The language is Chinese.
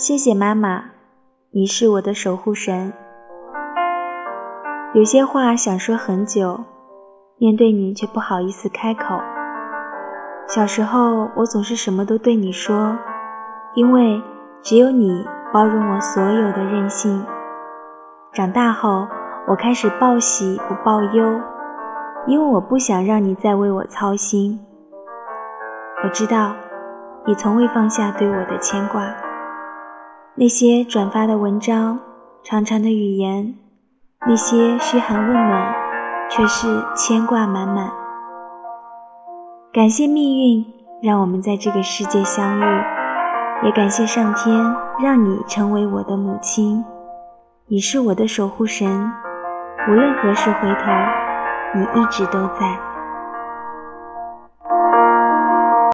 谢谢妈妈，你是我的守护神。有些话想说很久，面对你却不好意思开口。小时候我总是什么都对你说，因为只有你包容我所有的任性。长大后，我开始报喜不报忧，因为我不想让你再为我操心。我知道，你从未放下对我的牵挂。那些转发的文章，长长的语言。那些嘘寒问暖，却是牵挂满满。感谢命运让我们在这个世界相遇，也感谢上天让你成为我的母亲。你是我的守护神，无论何时回头，你一直都在。